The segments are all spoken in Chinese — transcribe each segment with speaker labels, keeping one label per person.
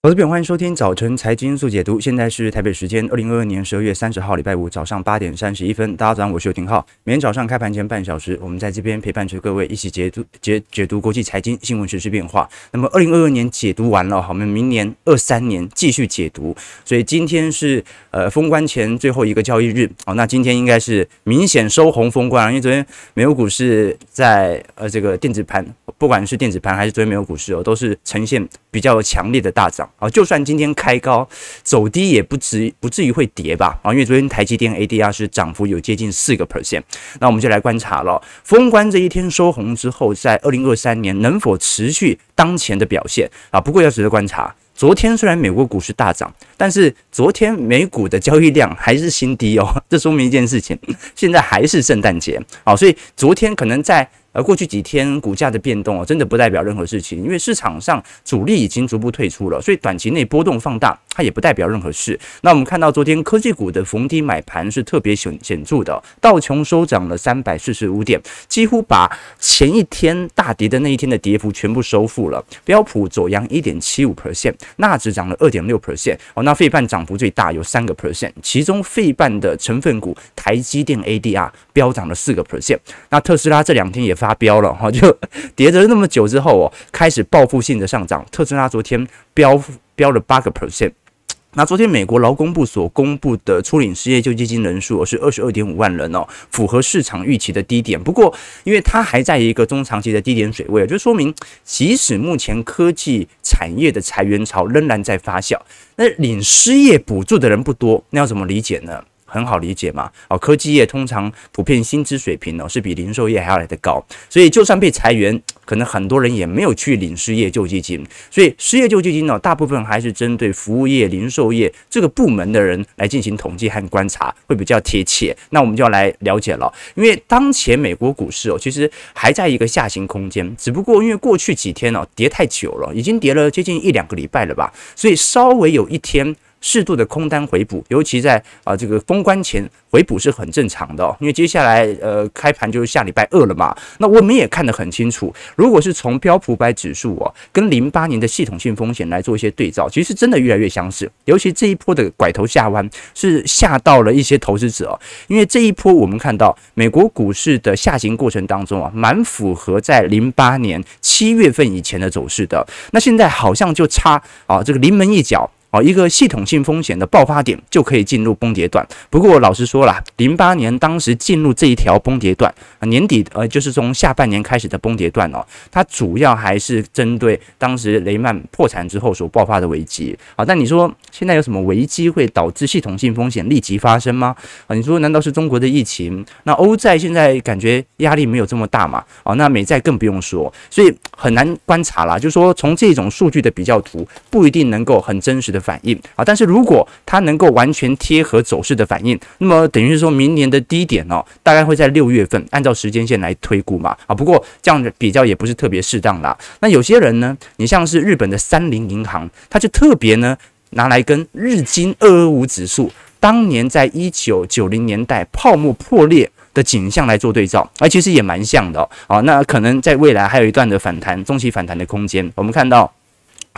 Speaker 1: 我是边，欢迎收听早晨财经速解读。现在是台北时间二零二二年十二月三十号礼拜五早上八点三十一分。大家早上，我是有廷浩。每天早上开盘前半小时，我们在这边陪伴着各位一起解读解解读国际财经新闻、时事变化。那么二零二二年解读完了，好，我们明年二三年继续解读。所以今天是呃封关前最后一个交易日，好，那今天应该是明显收红封关，因为昨天美国股市在呃这个电子盘，不管是电子盘还是昨天美国股市哦，都是呈现比较强烈的大涨。啊，就算今天开高走低，也不至不至于会跌吧？啊，因为昨天台积电 ADR 是涨幅有接近四个 percent。那我们就来观察了，封关这一天收红之后，在二零二三年能否持续当前的表现啊？不过要值得观察，昨天虽然美国股市大涨，但是昨天美股的交易量还是新低哦。这说明一件事情，现在还是圣诞节啊，所以昨天可能在。而过去几天股价的变动啊，真的不代表任何事情，因为市场上主力已经逐步退出了，所以短期内波动放大，它也不代表任何事。那我们看到昨天科技股的逢低买盘是特别显显著的，道琼收涨了三百四十五点，几乎把前一天大跌的那一天的跌幅全部收复了。标普走扬一点七五 percent，纳指涨了二点六 percent，哦，那费半涨幅最大有三个 percent，其中费半的成分股台积电 ADR 飙涨了四个 percent，那特斯拉这两天也发。飙了哈，就跌了那么久之后哦，开始报复性的上涨。特斯拉昨天飙飙了八个 percent。那昨天美国劳工部所公布的初领失业救济金人数是二十二点五万人哦，符合市场预期的低点。不过，因为它还在一个中长期的低点水位，就说明即使目前科技产业的裁员潮仍然在发酵，那领失业补助的人不多，那要怎么理解呢？很好理解嘛，哦，科技业通常普遍薪资水平哦是比零售业还要来得高，所以就算被裁员，可能很多人也没有去领失业救济金，所以失业救济金呢，大部分还是针对服务业、零售业这个部门的人来进行统计和观察，会比较贴切。那我们就要来了解了，因为当前美国股市哦，其实还在一个下行空间，只不过因为过去几天哦跌太久了，已经跌了接近一两个礼拜了吧，所以稍微有一天。适度的空单回补，尤其在啊这个封关前回补是很正常的哦，因为接下来呃开盘就是下礼拜二了嘛。那我们也看得很清楚，如果是从标普百指数哦跟零八年的系统性风险来做一些对照，其实真的越来越相似。尤其这一波的拐头下弯是吓到了一些投资者哦，因为这一波我们看到美国股市的下行过程当中啊，蛮符合在零八年七月份以前的走势的。那现在好像就差啊这个临门一脚。哦，一个系统性风险的爆发点就可以进入崩跌段。不过老实说了，零八年当时进入这一条崩跌段，年底呃就是从下半年开始的崩跌段哦，它主要还是针对当时雷曼破产之后所爆发的危机。啊，但你说现在有什么危机会导致系统性风险立即发生吗？啊，你说难道是中国的疫情？那欧债现在感觉压力没有这么大嘛？啊，那美债更不用说，所以很难观察啦。就是说从这种数据的比较图，不一定能够很真实的。反应啊，但是如果它能够完全贴合走势的反应，那么等于是说明年的低点哦，大概会在六月份，按照时间线来推估嘛啊。不过这样的比较也不是特别适当啦。那有些人呢，你像是日本的三菱银行，它就特别呢拿来跟日经二二五指数当年在一九九零年代泡沫破裂的景象来做对照，而其实也蛮像的哦。那可能在未来还有一段的反弹，中期反弹的空间。我们看到。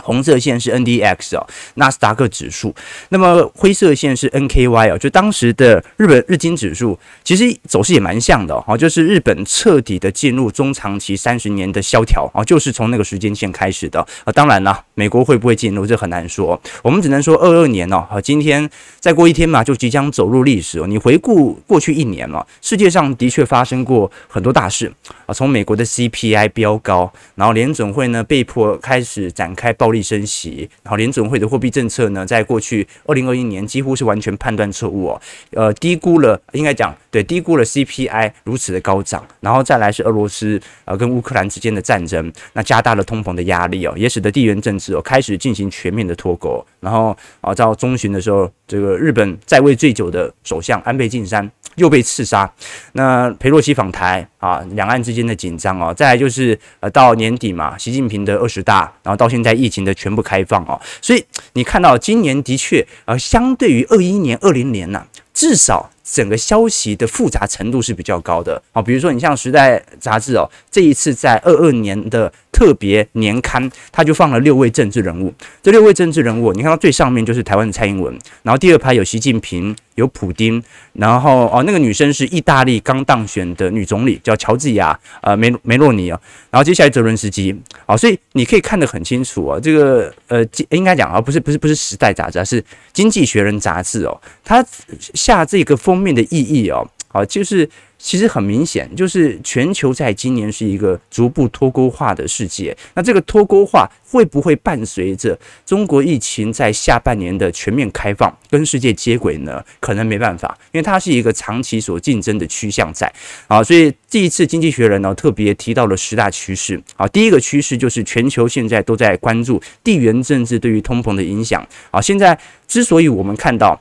Speaker 1: 红色线是 NDX 哦，纳斯达克指数。那么灰色线是 NKY 哦，就当时的日本日经指数，其实走势也蛮像的哦，就是日本彻底的进入中长期三十年的萧条啊，就是从那个时间线开始的啊。当然了，美国会不会进入，这很难说。我们只能说二二年哦，今天再过一天嘛，就即将走入历史哦。你回顾过去一年嘛，世界上的确发生过很多大事从美国的 CPI 飙高，然后联准会呢被迫开始展开暴力升息，然后联准会的货币政策呢，在过去二零二一年几乎是完全判断错误哦，呃，低估了，应该讲对，低估了 CPI 如此的高涨，然后再来是俄罗斯呃跟乌克兰之间的战争，那加大了通膨的压力哦，也使得地缘政治哦开始进行全面的脱钩，然后啊到中旬的时候，这个日本在位最久的首相安倍晋三又被刺杀，那裴洛西访台啊，两岸之间的紧张哦，再来就是呃到年底嘛，习近平的二十大，然后到现在疫情。的全部开放哦，所以你看到今年的确，呃，相对于二一年、二零年呐、至少整个消息的复杂程度是比较高的。好，比如说你像《时代》杂志哦，这一次在二二年的特别年刊，它就放了六位政治人物。这六位政治人物，你看到最上面就是台湾的蔡英文，然后第二排有习近平。有普丁，然后哦，那个女生是意大利刚当选的女总理，叫乔治亚呃梅梅洛尼啊。然后接下来泽伦斯基，好，所以你可以看得很清楚啊。这个呃，应该讲啊，不是不是不是时代杂志，是经济学人杂志哦。它下这个封面的意义哦，好，就是。其实很明显，就是全球在今年是一个逐步脱钩化的世界。那这个脱钩化会不会伴随着中国疫情在下半年的全面开放跟世界接轨呢？可能没办法，因为它是一个长期所竞争的趋向在啊。所以这一次经济学人呢特别提到了十大趋势啊。第一个趋势就是全球现在都在关注地缘政治对于通膨的影响啊。现在之所以我们看到。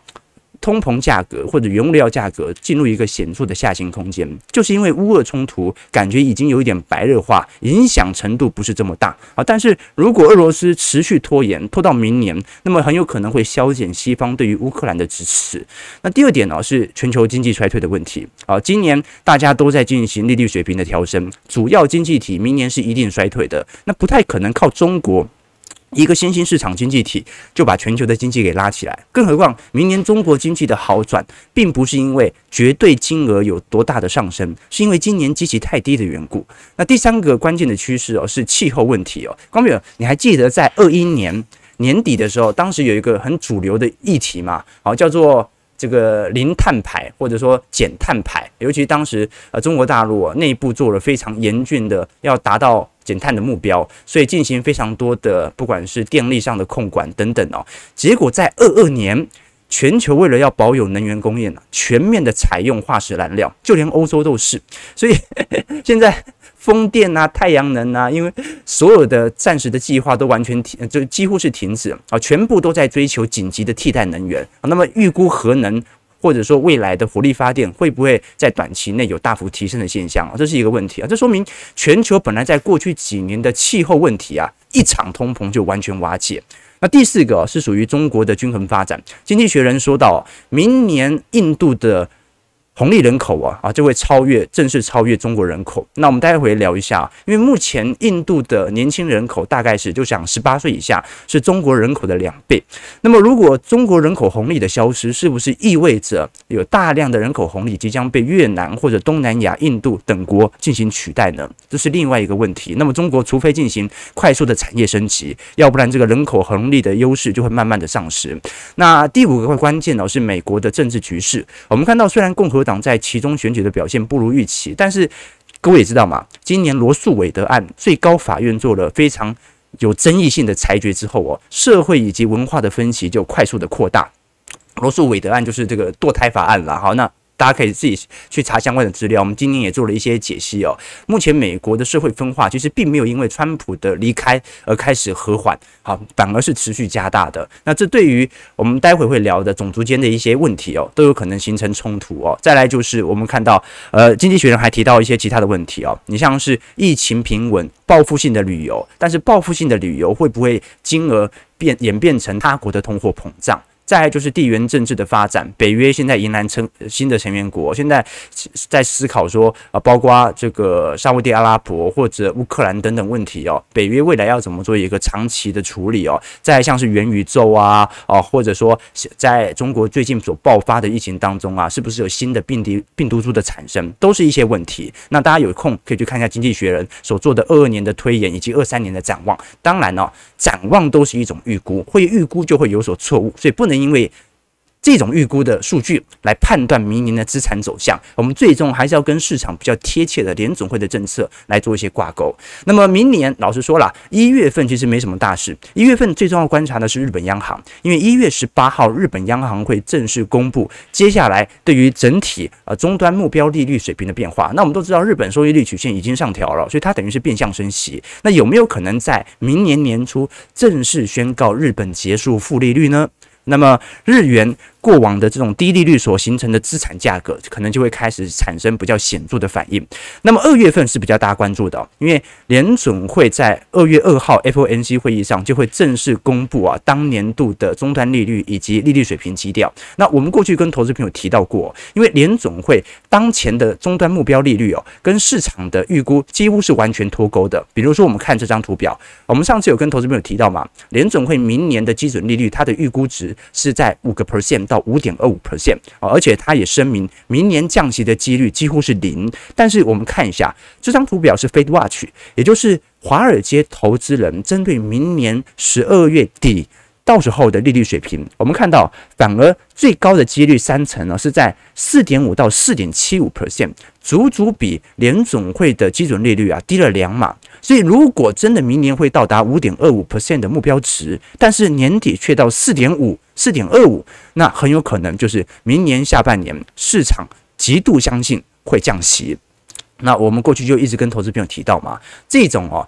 Speaker 1: 通膨价格或者原物料价格进入一个显著的下行空间，就是因为乌俄冲突感觉已经有一点白热化，影响程度不是这么大啊。但是如果俄罗斯持续拖延，拖到明年，那么很有可能会削减西方对于乌克兰的支持。那第二点呢，是全球经济衰退的问题啊。今年大家都在进行利率水平的调升，主要经济体明年是一定衰退的，那不太可能靠中国。一个新兴市场经济体就把全球的经济给拉起来，更何况明年中国经济的好转，并不是因为绝对金额有多大的上升，是因为今年基期太低的缘故。那第三个关键的趋势哦，是气候问题哦。光洧，你还记得在二一年年底的时候，当时有一个很主流的议题嘛？好，叫做这个零碳排或者说减碳排，尤其当时呃中国大陆啊内部做了非常严峻的要达到。减碳的目标，所以进行非常多的，不管是电力上的控管等等哦。结果在二二年，全球为了要保有能源供应，全面的采用化石燃料，就连欧洲都是。所以 现在风电啊、太阳能啊，因为所有的暂时的计划都完全停，就几乎是停止啊，全部都在追求紧急的替代能源。那么预估核能。或者说未来的火力发电会不会在短期内有大幅提升的现象啊？这是一个问题啊！这说明全球本来在过去几年的气候问题啊，一场通膨就完全瓦解。那第四个是属于中国的均衡发展。经济学人说到，明年印度的。红利人口啊啊就会超越，正式超越中国人口。那我们待会聊一下，因为目前印度的年轻人口大概是就想十八岁以下，是中国人口的两倍。那么如果中国人口红利的消失，是不是意味着有大量的人口红利即将被越南或者东南亚、印度等国进行取代呢？这是另外一个问题。那么中国除非进行快速的产业升级，要不然这个人口红利的优势就会慢慢的丧失。那第五个关键呢是美国的政治局势。我们看到虽然共和党在其中选举的表现不如预期，但是各位也知道嘛，今年罗素韦德案，最高法院做了非常有争议性的裁决之后哦，社会以及文化的分歧就快速的扩大。罗素韦德案就是这个堕胎法案了，好，那。大家可以自己去查相关的资料。我们今年也做了一些解析哦。目前美国的社会分化其实并没有因为川普的离开而开始和缓，好，反而是持续加大的。那这对于我们待会会聊的种族间的一些问题哦，都有可能形成冲突哦。再来就是我们看到，呃，经济学人还提到一些其他的问题哦。你像是疫情平稳、报复性的旅游，但是报复性的旅游会不会金额变演变成他国的通货膨胀？再就是地缘政治的发展，北约现在迎来成新的成员国，现在在思考说，啊，包括这个沙乌地阿拉伯或者乌克兰等等问题哦，北约未来要怎么做一个长期的处理哦？再像是元宇宙啊，哦，或者说在中国最近所爆发的疫情当中啊，是不是有新的病毒病毒株的产生，都是一些问题。那大家有空可以去看一下《经济学人》所做的二二年的推演以及二三年的展望。当然呢，展望都是一种预估，会预估就会有所错误，所以不能。因为这种预估的数据来判断明年的资产走向，我们最终还是要跟市场比较贴切的联总会的政策来做一些挂钩。那么明年，老实说了，一月份其实没什么大事。一月份最重要观察的是日本央行，因为一月十八号日本央行会正式公布接下来对于整体呃终端目标利率水平的变化。那我们都知道，日本收益率曲线已经上调了，所以它等于是变相升息。那有没有可能在明年年初正式宣告日本结束负利率呢？那么日元过往的这种低利率所形成的资产价格，可能就会开始产生比较显著的反应。那么二月份是比较大家关注的，因为联准会在二月二号 FOMC 会议上就会正式公布啊当年度的终端利率以及利率水平基调。那我们过去跟投资朋友提到过，因为联准会当前的终端目标利率哦，跟市场的预估几乎是完全脱钩的。比如说，我们看这张图表，我们上次有跟投资朋友提到嘛，联准会明年的基准利率它的预估值是在五个 percent 到五点二五 percent 啊，而且它也声明明年降息的几率几乎是零。但是我们看一下这张图表是 Fed Watch，也就是华尔街投资人针对明年十二月底。到时候的利率水平，我们看到反而最高的几率三成呢，是在四点五到四点七五 percent，足足比联总会的基准利率啊低了两码。所以如果真的明年会到达五点二五 percent 的目标值，但是年底却到四点五、四点二五，那很有可能就是明年下半年市场极度相信会降息。那我们过去就一直跟投资朋友提到嘛，这种哦。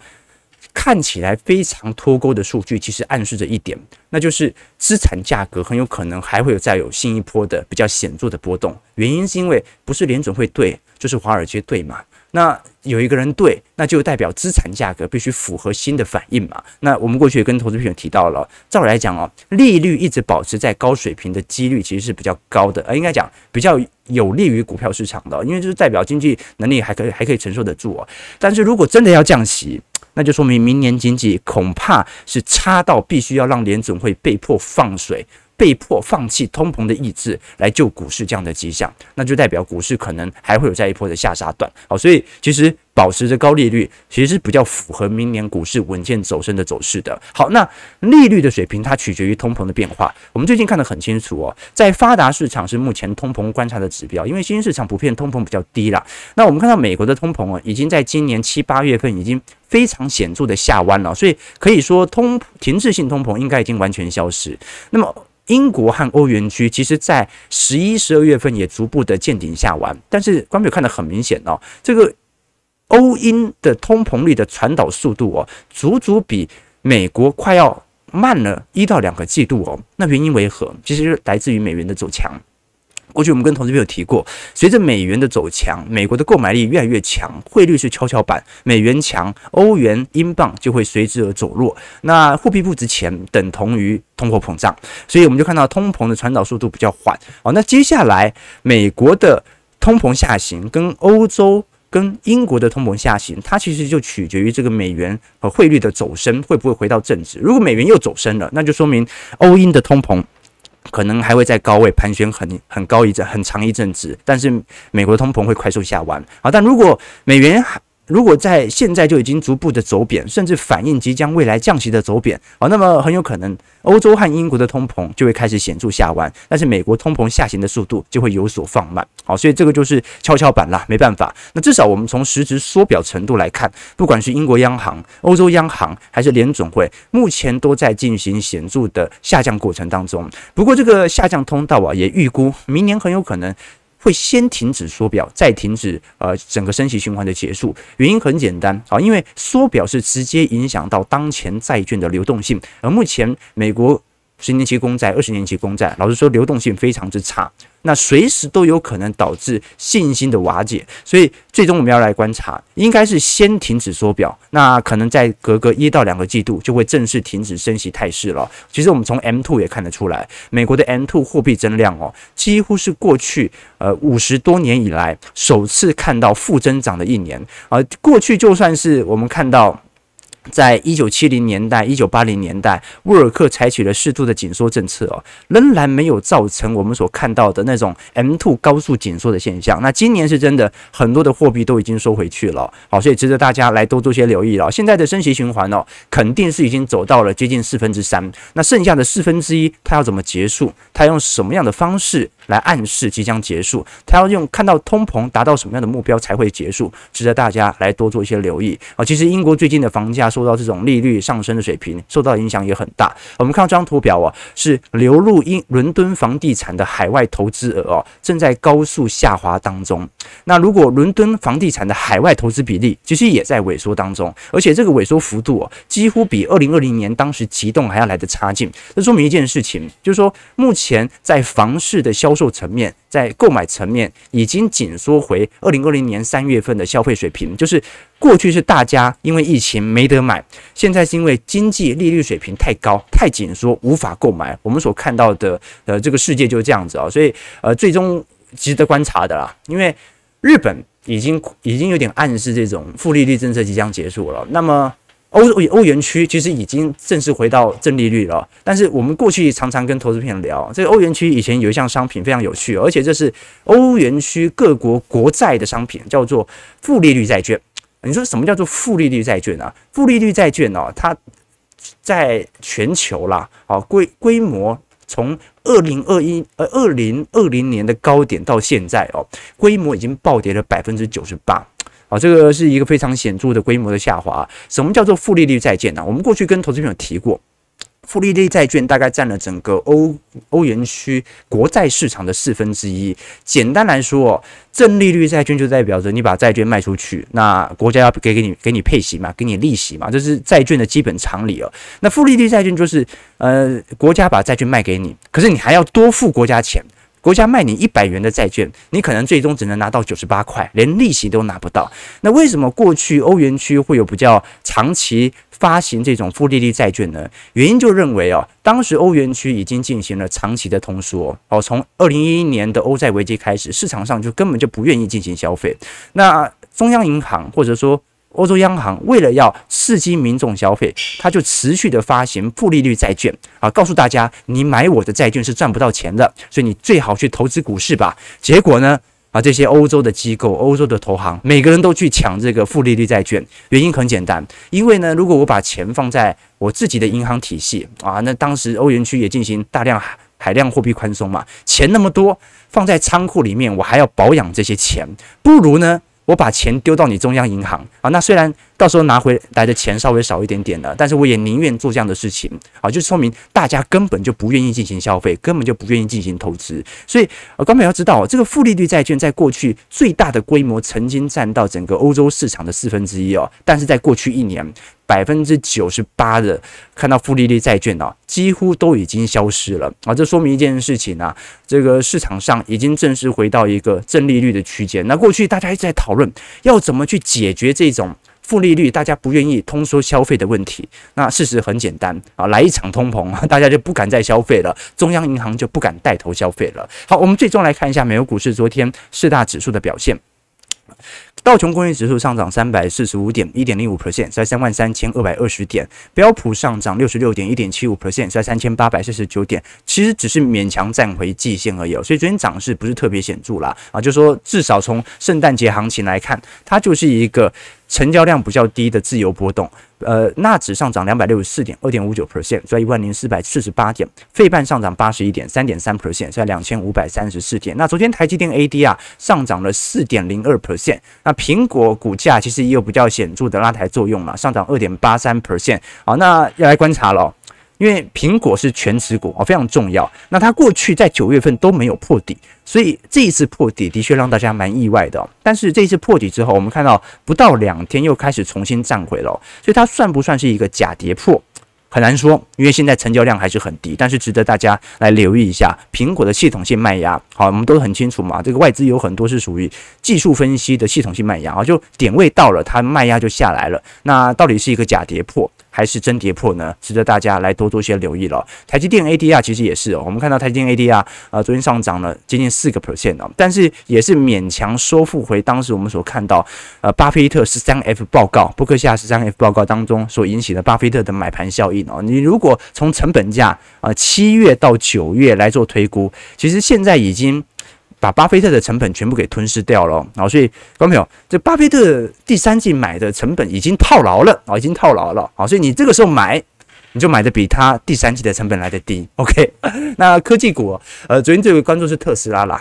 Speaker 1: 看起来非常脱钩的数据，其实暗示着一点，那就是资产价格很有可能还会有再有新一波的比较显著的波动。原因是因为不是联准会对，就是华尔街对嘛。那有一个人对，那就代表资产价格必须符合新的反应嘛。那我们过去也跟投资朋友提到了，照理来讲哦，利率一直保持在高水平的几率其实是比较高的，呃，应该讲比较有利于股票市场的，因为就是代表经济能力还可以还可以承受得住哦。但是如果真的要降息，那就说明明年经济恐怕是差到必须要让联准会被迫放水。被迫放弃通膨的意志来救股市这样的迹象，那就代表股市可能还会有再一波的下杀段。好，所以其实保持着高利率，其实是比较符合明年股市稳健走升的走势的。好，那利率的水平它取决于通膨的变化。我们最近看得很清楚哦，在发达市场是目前通膨观察的指标，因为新兴市场普遍通膨比较低啦。那我们看到美国的通膨啊，已经在今年七八月份已经非常显著的下弯了，所以可以说通停滞性通膨应该已经完全消失。那么英国和欧元区其实，在十一、十二月份也逐步的见顶下完，但是观众看得很明显哦，这个欧英的通膨率的传导速度哦，足足比美国快要慢了一到两个季度哦。那原因为何？其实来自于美元的走强。过去我们跟投资朋友提过，随着美元的走强，美国的购买力越来越强，汇率是跷跷板，美元强，欧元、英镑就会随之而走弱。那货币不值钱，等同于通货膨胀，所以我们就看到通膨的传导速度比较缓。好，那接下来美国的通膨下行，跟欧洲、跟英国的通膨下行，它其实就取决于这个美元和汇率的走升会不会回到正值。如果美元又走升了，那就说明欧英的通膨。可能还会在高位盘旋很很高一阵很长一阵子，但是美国的通膨会快速下弯啊。但如果美元还如果在现在就已经逐步的走贬，甚至反映即将未来降息的走贬啊，那么很有可能欧洲和英国的通膨就会开始显著下弯，但是美国通膨下行的速度就会有所放慢。好，所以这个就是跷跷板啦，没办法。那至少我们从实质缩表程度来看，不管是英国央行、欧洲央行还是联准会，目前都在进行显著的下降过程当中。不过这个下降通道啊，也预估明年很有可能。会先停止缩表，再停止呃整个升息循环的结束。原因很简单啊，因为缩表是直接影响到当前债券的流动性，而目前美国十年期公债、二十年期公债，老实说流动性非常之差。那随时都有可能导致信心的瓦解，所以最终我们要来观察，应该是先停止缩表，那可能在隔个一到两个季度就会正式停止升息态势了。其实我们从 M2 也看得出来，美国的 M2 货币增量哦，几乎是过去呃五十多年以来首次看到负增长的一年啊。过去就算是我们看到。在一九七零年代、一九八零年代，沃尔克采取了适度的紧缩政策哦，仍然没有造成我们所看到的那种 M2 高速紧缩的现象。那今年是真的，很多的货币都已经收回去了，好，所以值得大家来多做些留意了。现在的升息循环哦，肯定是已经走到了接近四分之三，那剩下的四分之一，它要怎么结束？它用什么样的方式？来暗示即将结束，他要用看到通膨达到什么样的目标才会结束，值得大家来多做一些留意啊。其实英国最近的房价受到这种利率上升的水平受到影响也很大。我们看到这张图表啊，是流入英伦敦房地产的海外投资额哦，正在高速下滑当中。那如果伦敦房地产的海外投资比例其实也在萎缩当中，而且这个萎缩幅度哦，几乎比二零二零年当时急冻还要来得差劲。这说明一件事情，就是说目前在房市的销售层面，在购买层面已经紧缩回二零二零年三月份的消费水平，就是过去是大家因为疫情没得买，现在是因为经济利率水平太高、太紧缩，无法购买。我们所看到的呃这个世界就是这样子啊，所以呃最终值得观察的啦，因为日本已经已经有点暗示这种负利率政策即将结束了，那么。欧欧元区其实已经正式回到正利率了，但是我们过去常常跟投资朋友聊，这个欧元区以前有一项商品非常有趣，而且这是欧元区各国国债的商品，叫做负利率债券。你说什么叫做负利率债券啊？负利率债券呢？它在全球啦，啊规规模从二零二一呃二零二零年的高点到现在哦，规模已经暴跌了百分之九十八。啊，这个是一个非常显著的规模的下滑。什么叫做负利率债券呢？我们过去跟投资朋友提过，负利率债券大概占了整个欧欧元区国债市场的四分之一。简单来说，正利率债券就代表着你把债券卖出去，那国家要给给你给你配息嘛，给你利息嘛，这是债券的基本常理哦。那负利率债券就是呃，国家把债券卖给你，可是你还要多付国家钱。国家卖你一百元的债券，你可能最终只能拿到九十八块，连利息都拿不到。那为什么过去欧元区会有比较长期发行这种负利率债券呢？原因就认为哦，当时欧元区已经进行了长期的通缩哦，从二零一一年的欧债危机开始，市场上就根本就不愿意进行消费。那中央银行或者说欧洲央行为了要刺激民众消费，他就持续的发行负利率债券啊，告诉大家你买我的债券是赚不到钱的，所以你最好去投资股市吧。结果呢啊，这些欧洲的机构、欧洲的投行，每个人都去抢这个负利率债券。原因很简单，因为呢，如果我把钱放在我自己的银行体系啊，那当时欧元区也进行大量海量货币宽松嘛，钱那么多放在仓库里面，我还要保养这些钱，不如呢，我把钱丢到你中央银行啊，那虽然到时候拿回来的钱稍微少一点点了，但是我也宁愿做这样的事情啊，就说明大家根本就不愿意进行消费，根本就不愿意进行投资。所以，呃，刚才要知道，这个负利率债券在过去最大的规模曾经占到整个欧洲市场的四分之一哦，但是在过去一年，百分之九十八的看到负利率债券啊，几乎都已经消失了啊！这说明一件事情啊，这个市场上已经正式回到一个正利率的区间。那过去大家一直在讨论要怎么去解决这种负利率，大家不愿意通缩消费的问题。那事实很简单啊，来一场通膨，大家就不敢再消费了，中央银行就不敢带头消费了。好，我们最终来看一下美国股市昨天四大指数的表现。道琼工业指数上涨三百四十五点一点零五 percent，在三万三千二百二十点。标普上涨六十六点一点七五 percent，在三千八百四十九点。其实只是勉强站回季线而已，所以昨天涨势不是特别显著啦。啊，就说至少从圣诞节行情来看，它就是一个。成交量比较低的自由波动，呃，纳指上涨两百六十四点，二点五九 percent，在一万零四百四十八点；费半上涨八十一点，三点三 percent，在两千五百三十四点。那昨天台积电 ADR 上涨了四点零二 percent，那苹果股价其实也有比较显著的拉抬作用嘛，上涨二点八三 percent。好，那要来观察了。因为苹果是全持股啊，非常重要。那它过去在九月份都没有破底，所以这一次破底的确让大家蛮意外的。但是这一次破底之后，我们看到不到两天又开始重新站回了，所以它算不算是一个假跌破？很难说，因为现在成交量还是很低。但是值得大家来留意一下苹果的系统性卖压。好，我们都很清楚嘛，这个外资有很多是属于技术分析的系统性卖压啊，就点位到了，它卖压就下来了。那到底是一个假跌破？还是真跌破呢？值得大家来多做些留意了。台积电 ADR 其实也是哦，我们看到台积电 ADR 呃昨天上涨了接近四个 percent 哦，但是也是勉强收复回当时我们所看到呃巴菲特十三 F 报告，波克夏十三 F 报告当中所引起的巴菲特的买盘效应哦。你如果从成本价啊七月到九月来做推估，其实现在已经。把巴菲特的成本全部给吞噬掉了，然后所以，观众朋友，这巴菲特第三季买的成本已经套牢了啊，已经套牢了啊，所以你这个时候买，你就买的比它第三季的成本来的低。OK，那科技股，呃，昨天最为关注是特斯拉啦。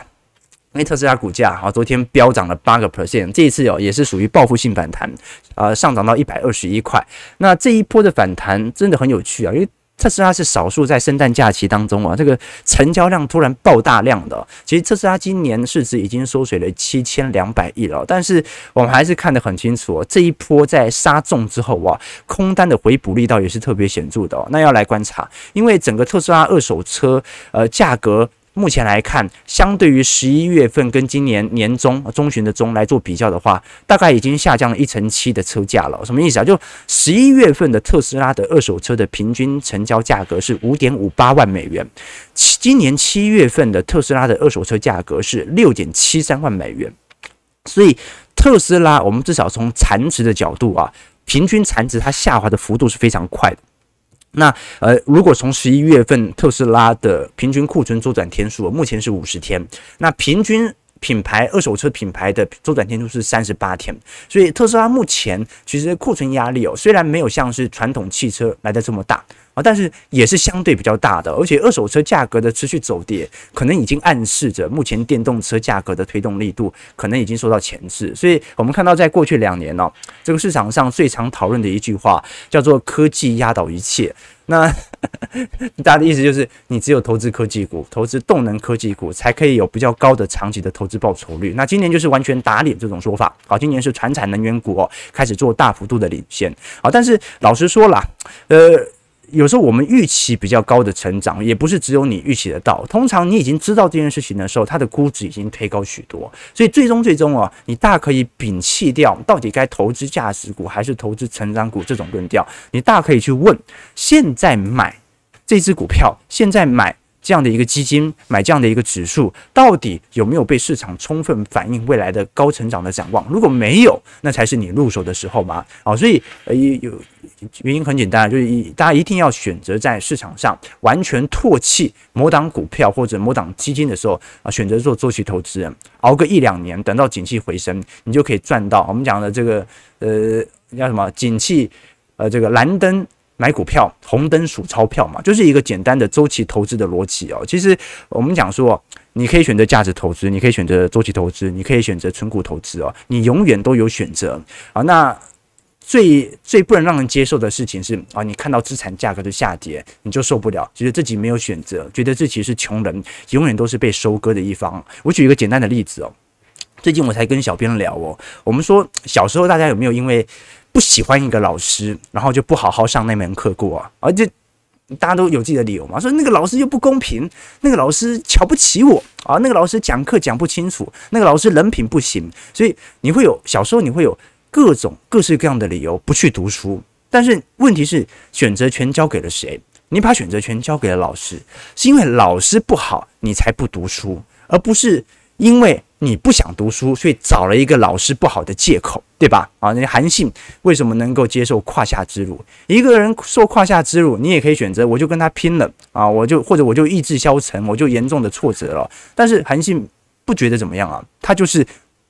Speaker 1: 因为特斯拉股价啊，昨天飙涨了八个 percent，这一次哦也是属于报复性反弹，呃，上涨到一百二十一块。那这一波的反弹真的很有趣啊，因为特斯拉是少数在圣诞假期当中啊，这个成交量突然爆大量的。其实特斯拉今年市值已经缩水了七千两百亿了，但是我们还是看得很清楚，这一波在杀中之后啊，空单的回补力道也是特别显著的哦。那要来观察，因为整个特斯拉二手车呃价格。目前来看，相对于十一月份跟今年年中中旬的中来做比较的话，大概已经下降了一成七的车价了。什么意思啊？就十一月份的特斯拉的二手车的平均成交价格是五点五八万美元，今年七月份的特斯拉的二手车价格是六点七三万美元。所以特斯拉，我们至少从残值的角度啊，平均残值它下滑的幅度是非常快的。那呃，如果从十一月份特斯拉的平均库存周转天数，目前是五十天，那平均品牌二手车品牌的周转天数是三十八天，所以特斯拉目前其实库存压力哦，虽然没有像是传统汽车来的这么大。啊，但是也是相对比较大的，而且二手车价格的持续走跌，可能已经暗示着目前电动车价格的推动力度可能已经受到钳制。所以，我们看到在过去两年呢、这个市场上最常讨论的一句话叫做“科技压倒一切”。那 大家的意思就是，你只有投资科技股，投资动能科技股，才可以有比较高的长期的投资报酬率。那今年就是完全打脸这种说法。好，今年是传产能源股哦，开始做大幅度的领先。好，但是老实说啦，呃。有时候我们预期比较高的成长，也不是只有你预期得到。通常你已经知道这件事情的时候，它的估值已经推高许多。所以最终最终啊，你大可以摒弃掉到底该投资价值股还是投资成长股这种论调，你大可以去问：现在买这只股票，现在买。这样的一个基金买这样的一个指数，到底有没有被市场充分反映未来的高成长的展望？如果没有，那才是你入手的时候嘛。好，所以呃有原因很简单，就是一大家一定要选择在市场上完全唾弃某档股票或者某档基金的时候啊，选择做周期投资人，熬个一两年，等到景气回升，你就可以赚到我们讲的这个呃叫什么景气呃这个蓝灯。买股票，红灯数钞票嘛，就是一个简单的周期投资的逻辑哦。其实我们讲说，你可以选择价值投资，你可以选择周期投资，你可以选择存股投资哦。你永远都有选择啊。那最最不能让人接受的事情是啊，你看到资产价格的下跌，你就受不了，觉得自己没有选择，觉得自己是穷人，永远都是被收割的一方。我举一个简单的例子哦，最近我才跟小编聊哦，我们说小时候大家有没有因为不喜欢一个老师，然后就不好好上那门课过啊，而且大家都有自己的理由嘛，说那个老师又不公平，那个老师瞧不起我啊，那个老师讲课讲不清楚，那个老师人品不行，所以你会有小时候你会有各种各式各样的理由不去读书。但是问题是，选择权交给了谁？你把选择权交给了老师，是因为老师不好，你才不读书，而不是因为。你不想读书，所以找了一个老师不好的借口，对吧？啊，那韩信为什么能够接受胯下之辱？一个人受胯下之辱，你也可以选择，我就跟他拼了啊，我就或者我就意志消沉，我就严重的挫折了。但是韩信不觉得怎么样啊，他就是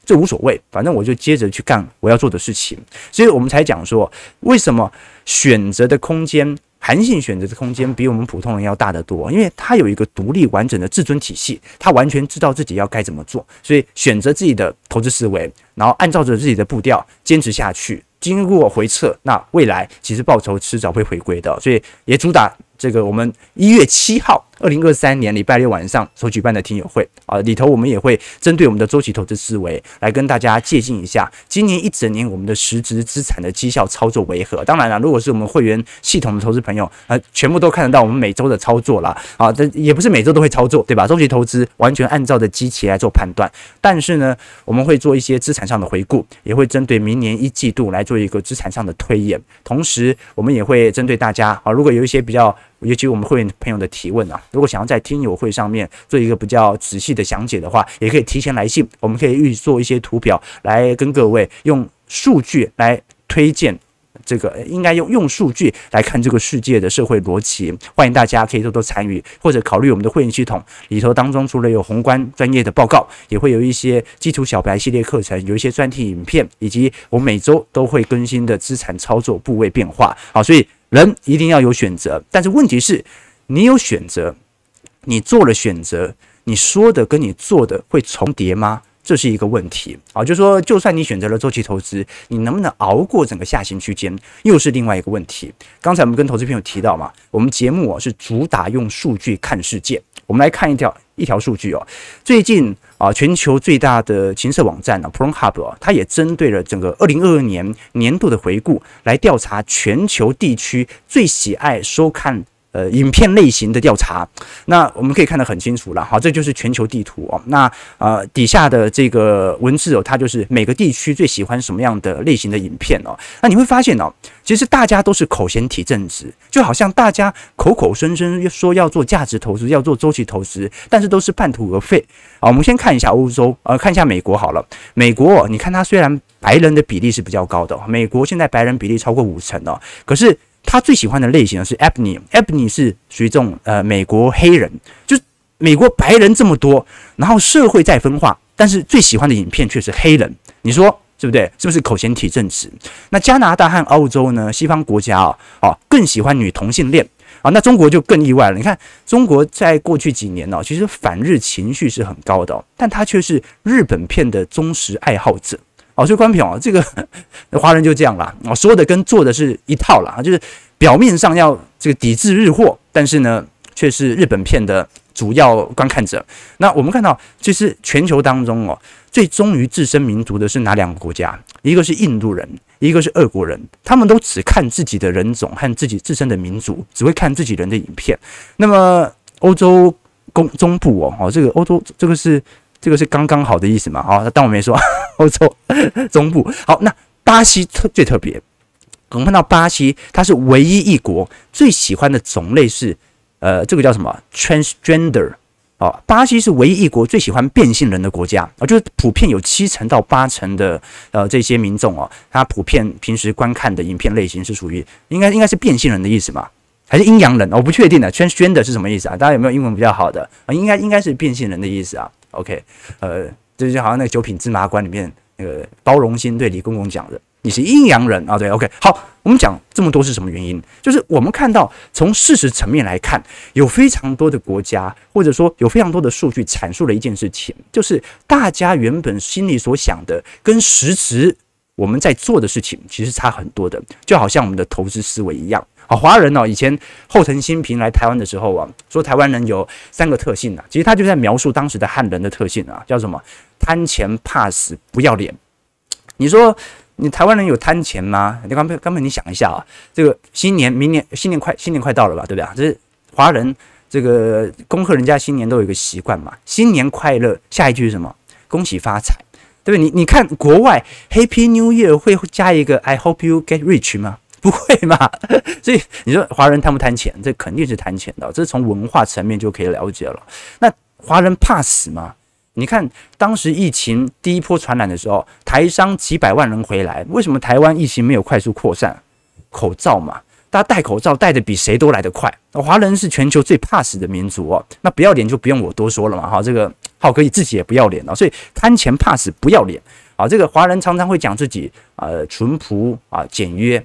Speaker 1: 这无所谓，反正我就接着去干我要做的事情。所以我们才讲说，为什么选择的空间。韩信选择的空间比我们普通人要大得多，因为他有一个独立完整的自尊体系，他完全知道自己要该怎么做，所以选择自己的投资思维，然后按照着自己的步调坚持下去，经过回撤，那未来其实报酬迟早会回归的，所以也主打。这个我们一月七号，二零二三年礼拜六晚上所举办的听友会啊，里头我们也会针对我们的周期投资思维来跟大家借鉴一下，今年一整年我们的实质资产的绩效操作为何？当然了，如果是我们会员系统的投资朋友，呃，全部都看得到我们每周的操作了啊，这也不是每周都会操作，对吧？周期投资完全按照的基期来做判断，但是呢，我们会做一些资产上的回顾，也会针对明年一季度来做一个资产上的推演，同时我们也会针对大家啊，如果有一些比较。尤其我们会员朋友的提问啊，如果想要在听友会上面做一个比较仔细的详解的话，也可以提前来信，我们可以预做一些图表来跟各位用数据来推荐这个，应该用用数据来看这个世界的社会逻辑。欢迎大家可以多多参与，或者考虑我们的会员系统里头当中，除了有宏观专业的报告，也会有一些基础小白系列课程，有一些专题影片，以及我们每周都会更新的资产操作部位变化。好，所以。人一定要有选择，但是问题是，你有选择，你做了选择，你说的跟你做的会重叠吗？这是一个问题啊，就说，就算你选择了周期投资，你能不能熬过整个下行区间，又是另外一个问题。刚才我们跟投资朋友提到嘛，我们节目啊是主打用数据看世界。我们来看一条一条数据哦，最近啊，全球最大的情色网站呢，Pornhub 啊，它也针对了整个二零二二年年度的回顾，来调查全球地区最喜爱收看。呃，影片类型的调查，那我们可以看得很清楚了，好，这就是全球地图哦。那呃，底下的这个文字哦，它就是每个地区最喜欢什么样的类型的影片哦。那你会发现哦，其实大家都是口嫌体正直，就好像大家口口声声说要做价值投资，要做周期投资，但是都是半途而废啊。我们先看一下欧洲，呃，看一下美国好了。美国，你看它虽然白人的比例是比较高的，美国现在白人比例超过五成哦，可是。他最喜欢的类型是 Ebony，Ebony 是属于这种呃美国黑人，就美国白人这么多，然后社会在分化，但是最喜欢的影片却是黑人，你说是不对？是不是口嫌体正直？那加拿大和澳洲呢？西方国家啊，哦更喜欢女同性恋啊，那中国就更意外了。你看中国在过去几年呢、其实反日情绪是很高的、但他却是日本片的忠实爱好者。哦，所以观众啊，这个 华人就这样啦，哦，说的跟做的是一套啦，就是表面上要这个抵制日货，但是呢，却是日本片的主要观看者。那我们看到，其实全球当中哦，最忠于自身民族的是哪两个国家？一个是印度人，一个是俄国人，他们都只看自己的人种和自己自身的民族，只会看自己人的影片。那么欧洲中中部哦，哦，这个欧洲这个是。这个是刚刚好的意思嘛？好，当我没说。欧洲 中部好，那巴西特最特别，我们看到巴西，它是唯一一国最喜欢的种类是，呃，这个叫什么？transgender。哦，巴西是唯一一国最喜欢变性人的国家啊，就是普遍有七成到八成的呃这些民众哦，他普遍平时观看的影片类型是属于应该应该是变性人的意思嘛？还是阴阳人？我不确定的，transgender 是什么意思啊？大家有没有英文比较好的啊？应该应该是变性人的意思啊。OK，呃，这就好像那个九品芝麻官里面那个包荣兴对李公公讲的，你是阴阳人啊。对，OK，好，我们讲这么多是什么原因？就是我们看到从事实层面来看，有非常多的国家，或者说有非常多的数据阐述了一件事情，就是大家原本心里所想的跟实质我们在做的事情其实差很多的，就好像我们的投资思维一样。啊，华人哦，以前后藤新平来台湾的时候啊，说台湾人有三个特性啊，其实他就在描述当时的汉人的特性啊，叫什么？贪钱、怕死、不要脸。你说你台湾人有贪钱吗？你刚刚刚刚你想一下啊，这个新年、明年、新年快新年快到了吧，对不对啊？这是华人这个恭贺人家新年都有一个习惯嘛，新年快乐，下一句是什么？恭喜发财，对不对？你你看国外 Happy New Year 会加一个 I hope you get rich 吗？不会嘛？所以你说华人贪不贪钱？这肯定是贪钱的，这是从文化层面就可以了解了。那华人怕死吗？你看当时疫情第一波传染的时候，台商几百万人回来，为什么台湾疫情没有快速扩散？口罩嘛，大家戴口罩戴得比谁都来得快。华人是全球最怕死的民族哦，那不要脸就不用我多说了嘛。哈，这个浩哥自己也不要脸了，所以贪钱怕死不要脸啊。这个华人常常会讲自己呃淳朴啊简约。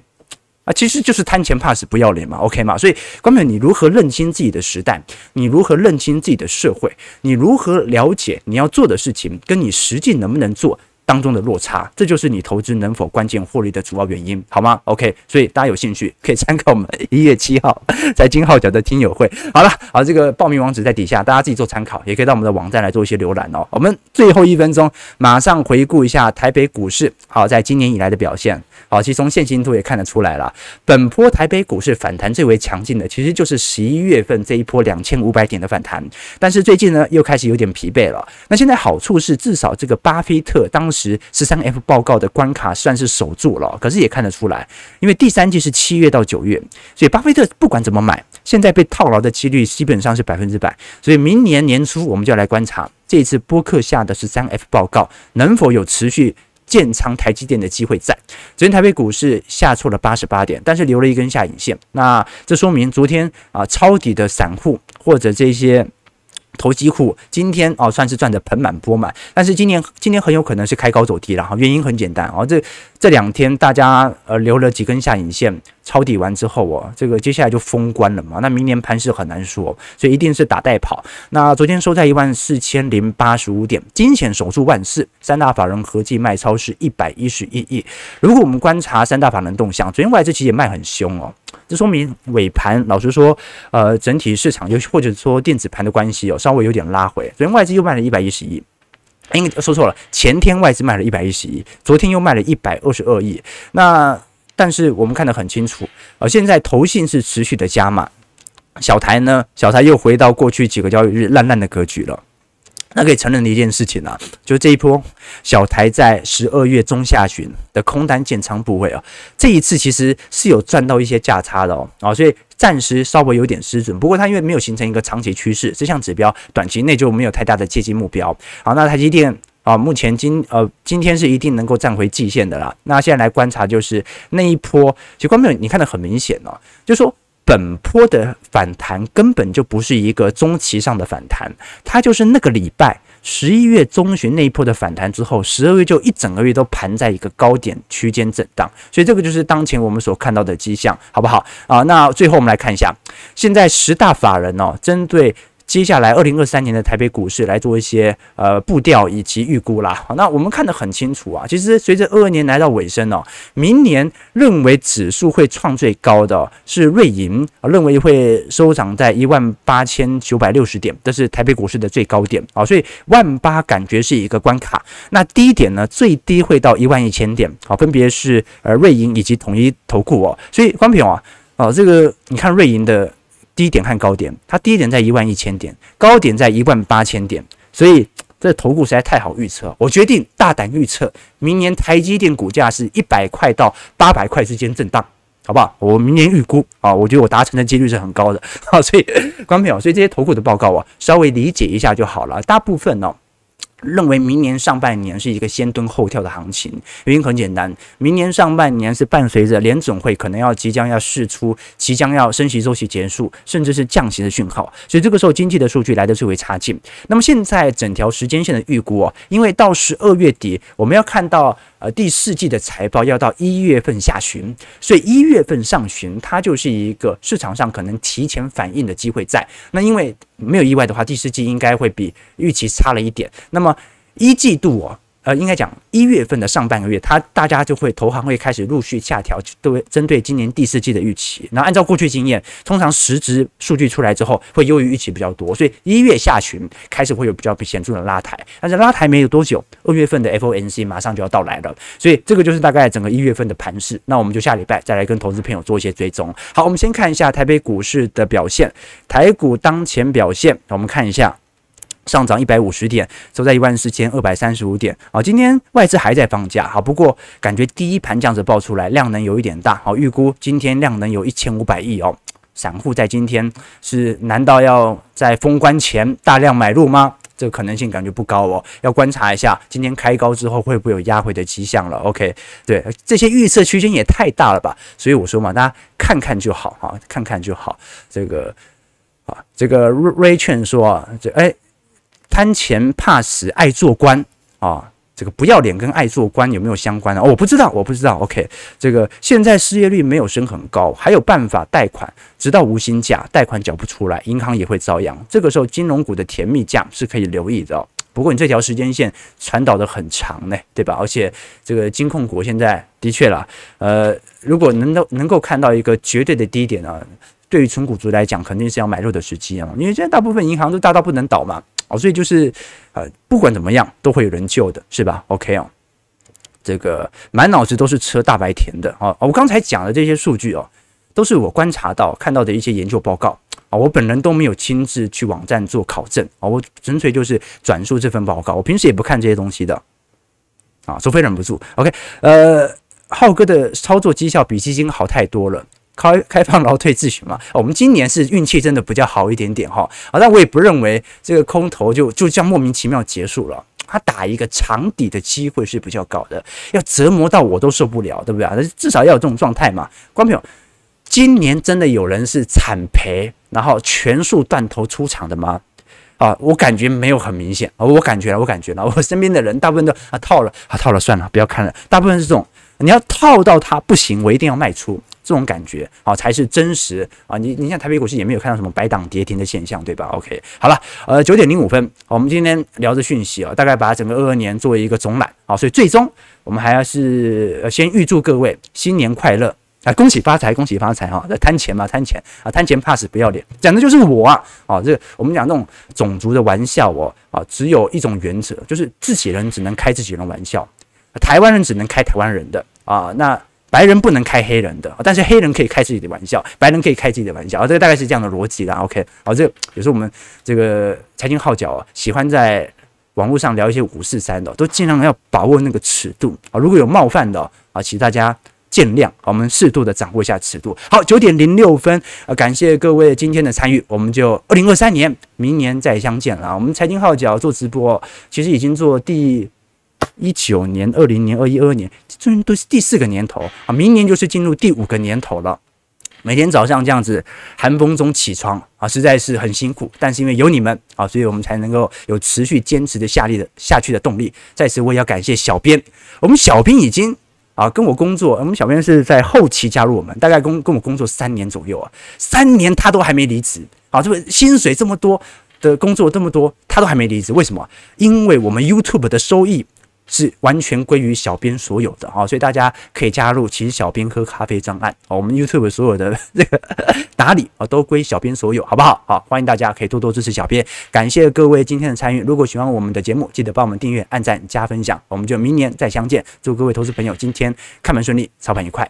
Speaker 1: 啊，其实就是贪钱怕死不要脸嘛，OK 嘛？所以，关键你如何认清自己的时代，你如何认清自己的社会，你如何了解你要做的事情，跟你实际能不能做。当中的落差，这就是你投资能否关键获利的主要原因，好吗？OK，所以大家有兴趣可以参考我们一月七号 财经号角的听友会。好了，好，这个报名网址在底下，大家自己做参考，也可以到我们的网站来做一些浏览哦。我们最后一分钟，马上回顾一下台北股市，好，在今年以来的表现。好，其实从线形图也看得出来了，本波台北股市反弹最为强劲的，其实就是十一月份这一波两千五百点的反弹。但是最近呢，又开始有点疲惫了。那现在好处是，至少这个巴菲特当时。十十三 F 报告的关卡算是守住了，可是也看得出来，因为第三季是七月到九月，所以巴菲特不管怎么买，现在被套牢的几率基本上是百分之百。所以明年年初我们就要来观察这一次播客下的十三 F 报告能否有持续建仓台积电的机会在。昨天台北股市下挫了八十八点，但是留了一根下影线，那这说明昨天啊抄底的散户或者这些。投机户今天哦算是赚得盆满钵满，但是今年今年很有可能是开高走低了哈，原因很简单哦，这这两天大家呃留了几根下影线抄底完之后哦，这个接下来就封关了嘛。那明年盘势很难说，所以一定是打带跑。那昨天收在一万四千零八十五点，惊险守住万四，三大法人合计卖超是一百一十一亿。如果我们观察三大法人动向，昨天外资其实也卖很凶哦，这说明尾盘老实说，呃，整体市场又或者说电子盘的关系哦，稍微有点拉回。昨天外资又卖了一百一十亿。应该说错了，前天外资卖了一百一十亿，昨天又卖了一百二十二亿。那但是我们看得很清楚，呃，现在投信是持续的加码，小台呢，小台又回到过去几个交易日烂烂的格局了。那可以承认的一件事情啊，就是这一波小台在十二月中下旬的空单建仓部位啊，这一次其实是有赚到一些价差的哦，啊，所以。暂时稍微有点失准，不过它因为没有形成一个长期趋势，这项指标短期内就没有太大的借机目标。好，那台积电啊，目前今呃今天是一定能够站回季线的啦。那现在来观察，就是那一波，其实观众朋友你看得很明显哦，就说本波的反弹根本就不是一个中期上的反弹，它就是那个礼拜。十一月中旬那一波的反弹之后，十二月就一整个月都盘在一个高点区间震荡，所以这个就是当前我们所看到的迹象，好不好啊？那最后我们来看一下，现在十大法人哦，针对。接下来，二零二三年的台北股市来做一些呃步调以及预估啦。好，那我们看得很清楚啊。其实随着二二年来到尾声哦，明年认为指数会创最高的是瑞银啊，认为会收涨在一万八千九百六十点，这是台北股市的最高点啊。所以万八感觉是一个关卡。那低点呢，最低会到一万一千点啊，分别是呃瑞银以及统一投顾哦。所以关平啊，啊这个你看瑞银的。低点和高点，它低点在一万一千点，高点在一万八千点，所以这投顾实在太好预测。我决定大胆预测，明年台积电股价是一百块到八百块之间震荡，好不好？我明年预估啊，我觉得我达成的几率是很高的。好，所以 观众朋友，所以这些投顾的报告啊，稍微理解一下就好了。大部分呢、哦。认为明年上半年是一个先蹲后跳的行情，原因很简单，明年上半年是伴随着联总会可能要即将要试出即将要升息周期结束，甚至是降息的讯号，所以这个时候经济的数据来的最为差劲。那么现在整条时间线的预估哦，因为到十二月底我们要看到。呃，第四季的财报要到一月份下旬，所以一月份上旬它就是一个市场上可能提前反应的机会在。那因为没有意外的话，第四季应该会比预期差了一点。那么一季度哦。呃，应该讲一月份的上半个月，它大家就会投行会开始陆续下调，对针对今年第四季的预期。那按照过去经验，通常实质数据出来之后，会优于预期比较多，所以一月下旬开始会有比较显著的拉抬。但是拉抬没有多久，二月份的 FOMC 马上就要到来了，所以这个就是大概整个一月份的盘势。那我们就下礼拜再来跟投资朋友做一些追踪。好，我们先看一下台北股市的表现，台股当前表现，我们看一下。上涨一百五十点，收在一万四千二百三十五点。好，今天外资还在放假，好，不过感觉第一盘这样子爆出来，量能有一点大，好，预估今天量能有一千五百亿哦。散户在今天是难道要在封关前大量买入吗？这个可能性感觉不高哦，要观察一下今天开高之后会不会有压回的迹象了。OK，对，这些预测区间也太大了吧，所以我说嘛，大家看看就好哈，看看就好。这个啊，这个瑞券说啊，这哎。贪钱怕死爱做官啊，这个不要脸跟爱做官有没有相关啊？我不知道，我不知道。OK，这个现在失业率没有升很高，还有办法贷款，直到无薪假，贷款缴不出来，银行也会遭殃。这个时候金融股的甜蜜价是可以留意的。不过你这条时间线传导的很长呢，对吧？而且这个金控股现在的确啦，呃，如果能够能够看到一个绝对的低点啊，对于存股族来讲，肯定是要买入的时机啊，因为现在大部分银行都大到不能倒嘛。哦，所以就是，呃，不管怎么样，都会有人救的，是吧？OK 哦，这个满脑子都是车大白甜的哦。我刚才讲的这些数据哦，都是我观察到看到的一些研究报告啊，我本人都没有亲自去网站做考证啊，我纯粹就是转述这份报告。我平时也不看这些东西的啊，除非忍不住。OK，呃，浩哥的操作绩效比基金好太多了。开开放劳退自选嘛，我们今年是运气真的比较好一点点哈，啊，但我也不认为这个空头就就这样莫名其妙结束了，他打一个长底的机会是比较高的，要折磨到我都受不了，对不对？至少要有这种状态嘛。观众朋友，今年真的有人是惨赔，然后全数断头出场的吗？啊，我感觉没有很明显啊，我感觉了，我感觉了，我身边的人大部分都啊套了啊套了算了，不要看了，大部分是这种。你要套到它不行，我一定要卖出。这种感觉啊，才是真实啊！你你像台北股市也没有看到什么白档跌停的现象，对吧？OK，好了，呃，九点零五分，我们今天聊的讯息啊，大概把整个二二年作为一个总览啊，所以最终我们还要是先预祝各位新年快乐啊，恭喜发财，恭喜发财哈！贪钱嘛，贪钱啊，贪钱怕死不要脸，讲的就是我啊！啊，这我们讲那种种族的玩笑哦啊，只有一种原则，就是自己人只能开自己人玩笑，台湾人只能开台湾人的啊，那。白人不能开黑人的，但是黑人可以开自己的玩笑，白人可以开自己的玩笑，啊，这个大概是这样的逻辑啦。OK，好，这个有时候我们这个财经号角啊，喜欢在网络上聊一些五四三的，都尽量要把握那个尺度啊。如果有冒犯的啊，请大家见谅，我们适度的掌握一下尺度。好，九点零六分，啊，感谢各位今天的参与，我们就二零二三年明年再相见了。我们财经号角做直播，其实已经做第。一九年、二零年、二一、二二年，这都是第四个年头啊！明年就是进入第五个年头了。每天早上这样子寒风中起床啊，实在是很辛苦。但是因为有你们啊，所以我们才能够有持续坚持的下力的下去的动力。在此，我也要感谢小编。我们小编已经啊跟我工作，我们小编是在后期加入我们，大概跟跟我工作三年左右啊，三年他都还没离职啊，这个薪水这么多的工作这么多，他都还没离职。为什么？因为我们 YouTube 的收益。是完全归于小编所有的啊，所以大家可以加入，其实小编喝咖啡障碍啊，我们 YouTube 所有的 这个 打理啊，都归小编所有，好不好？好，欢迎大家可以多多支持小编，感谢各位今天的参与。如果喜欢我们的节目，记得帮我们订阅、按赞、加分享，我们就明年再相见。祝各位投资朋友今天开门顺利，操盘愉快。